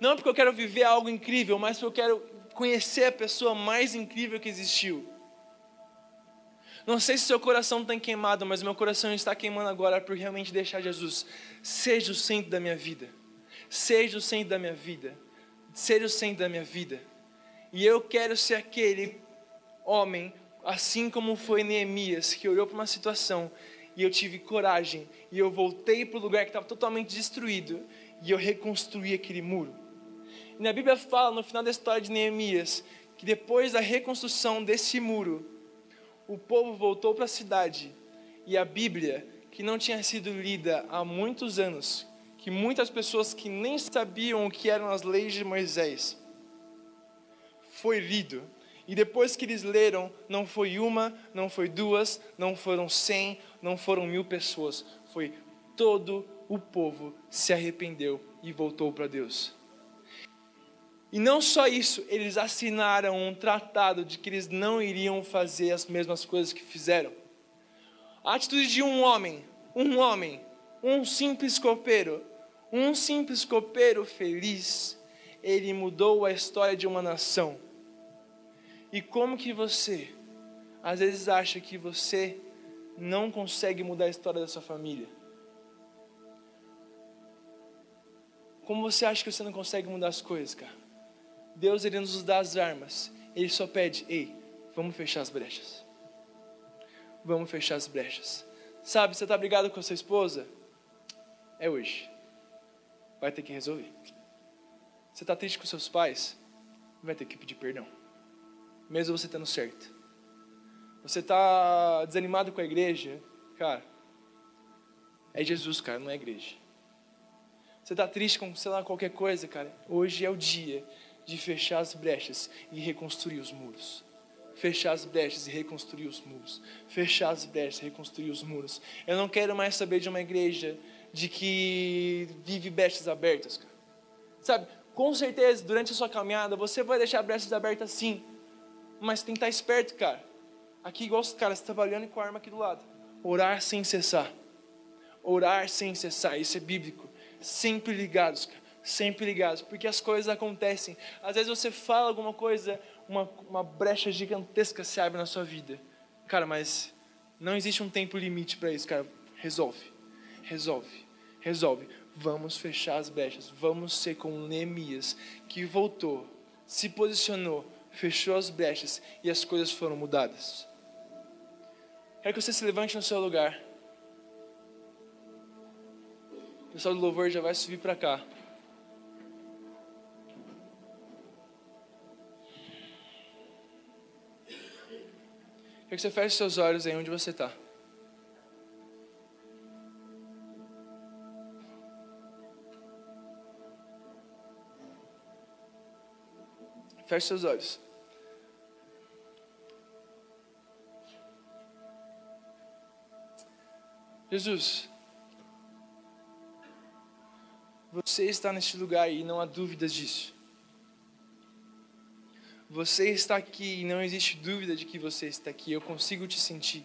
Speaker 1: Não porque eu quero viver algo incrível, mas porque eu quero conhecer a pessoa mais incrível que existiu. Não sei se seu coração está queimado, mas meu coração está queimando agora por realmente deixar Jesus seja o centro da minha vida. Seja o centro da minha vida. Seja o centro da minha vida. E eu quero ser aquele homem, assim como foi Neemias, que olhou para uma situação e eu tive coragem e eu voltei para o lugar que estava totalmente destruído e eu reconstruí aquele muro. E na Bíblia fala no final da história de Neemias que depois da reconstrução desse muro, o povo voltou para a cidade e a Bíblia, que não tinha sido lida há muitos anos, que muitas pessoas que nem sabiam o que eram as leis de Moisés, foi lido. E depois que eles leram, não foi uma, não foi duas, não foram cem, não foram mil pessoas, foi todo o povo se arrependeu e voltou para Deus. E não só isso, eles assinaram um tratado de que eles não iriam fazer as mesmas coisas que fizeram. A atitude de um homem, um homem, um simples copeiro, um simples copeiro feliz, ele mudou a história de uma nação. E como que você, às vezes, acha que você não consegue mudar a história da sua família? Como você acha que você não consegue mudar as coisas, cara? Deus ele nos dá as armas. Ele só pede, ei, vamos fechar as brechas. Vamos fechar as brechas. Sabe, você está brigado com a sua esposa? É hoje. Vai ter que resolver. Você está triste com seus pais? Vai ter que pedir perdão. Mesmo você estando certo. Você está desanimado com a igreja? Cara, é Jesus, cara, não é igreja. Você está triste com, sei lá, qualquer coisa, cara? Hoje é o dia de fechar as brechas e reconstruir os muros. Fechar as brechas e reconstruir os muros. Fechar as brechas e reconstruir os muros. Eu não quero mais saber de uma igreja de que vive brechas abertas. Cara. Sabe, com certeza, durante a sua caminhada, você vai deixar brechas abertas sim. Mas tem que estar esperto, cara. Aqui, igual os caras trabalhando com a arma aqui do lado. Orar sem cessar. Orar sem cessar. Isso é bíblico. Sempre ligados, cara sempre ligados, porque as coisas acontecem. Às vezes você fala alguma coisa, uma, uma brecha gigantesca se abre na sua vida. Cara, mas não existe um tempo limite para isso, cara. Resolve, resolve, resolve. Vamos fechar as brechas. Vamos ser como Neemias, que voltou, se posicionou, fechou as brechas e as coisas foram mudadas. Quero que você se levante no seu lugar. O pessoal do louvor já vai subir para cá. Quero que você feche seus olhos aí onde você está. Feche seus olhos. Jesus, você está neste lugar e não há dúvidas disso. Você está aqui e não existe dúvida de que você está aqui. Eu consigo te sentir.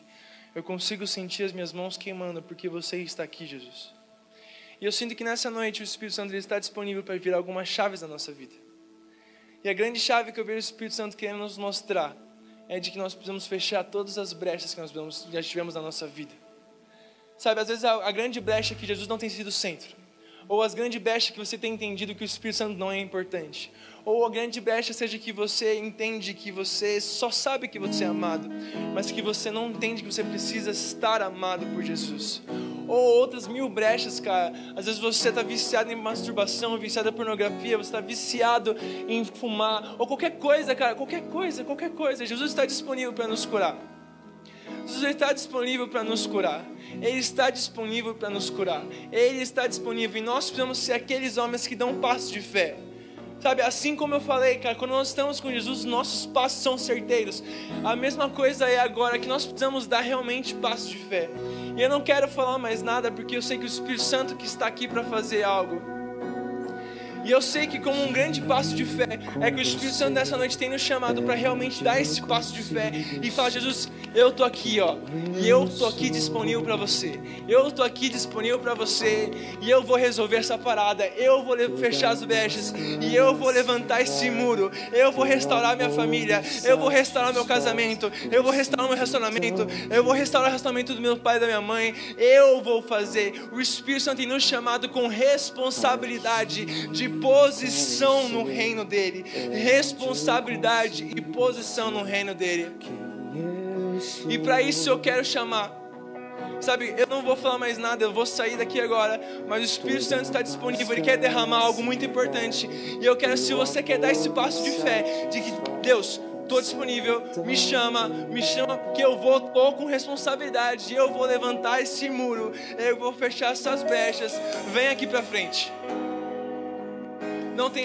Speaker 1: Eu consigo sentir as minhas mãos queimando porque você está aqui, Jesus. E eu sinto que nessa noite o Espírito Santo está disponível para virar algumas chaves na nossa vida. E a grande chave que eu vejo o Espírito Santo querendo nos mostrar é de que nós precisamos fechar todas as brechas que nós já tivemos na nossa vida. Sabe, às vezes a, a grande brecha é que Jesus não tem sido o centro ou as grandes brechas que você tem entendido que o Espírito Santo não é importante, ou a grande brecha seja que você entende que você só sabe que você é amado, mas que você não entende que você precisa estar amado por Jesus, ou outras mil brechas, cara. Às vezes você está viciado em masturbação, viciado em pornografia, você está viciado em fumar, ou qualquer coisa, cara, qualquer coisa, qualquer coisa. Jesus está disponível para nos curar. Jesus está disponível para nos curar. Ele está disponível para nos curar. Ele está disponível e nós precisamos ser aqueles homens que dão passos de fé. Sabe, assim como eu falei, cara, quando nós estamos com Jesus, nossos passos são certeiros. A mesma coisa é agora que nós precisamos dar realmente passos de fé. E eu não quero falar mais nada porque eu sei que o Espírito Santo que está aqui para fazer algo. E eu sei que, como um grande passo de fé, é que o Espírito Santo nessa noite tem nos chamado para realmente dar esse passo de fé e falar: Jesus, eu tô aqui, ó, e eu tô aqui disponível para você. Eu tô aqui disponível para você e eu vou resolver essa parada. Eu vou fechar as brechas e eu vou levantar esse muro. Eu vou restaurar minha família. Eu vou restaurar meu casamento. Eu vou restaurar meu relacionamento. Eu vou restaurar o relacionamento do meu pai e da minha mãe. Eu vou fazer. O Espírito Santo tem nos chamado com responsabilidade de posição no reino dele. Responsabilidade e posição no reino dele. E para isso eu quero chamar. Sabe, eu não vou falar mais nada, eu vou sair daqui agora, mas o Espírito Santo está disponível, ele quer derramar algo muito importante. E eu quero, se você quer dar esse passo de fé, de que Deus, estou disponível, me chama, me chama, porque eu vou, tô com responsabilidade, eu vou levantar esse muro, eu vou fechar essas brechas. Vem aqui para frente. Não tem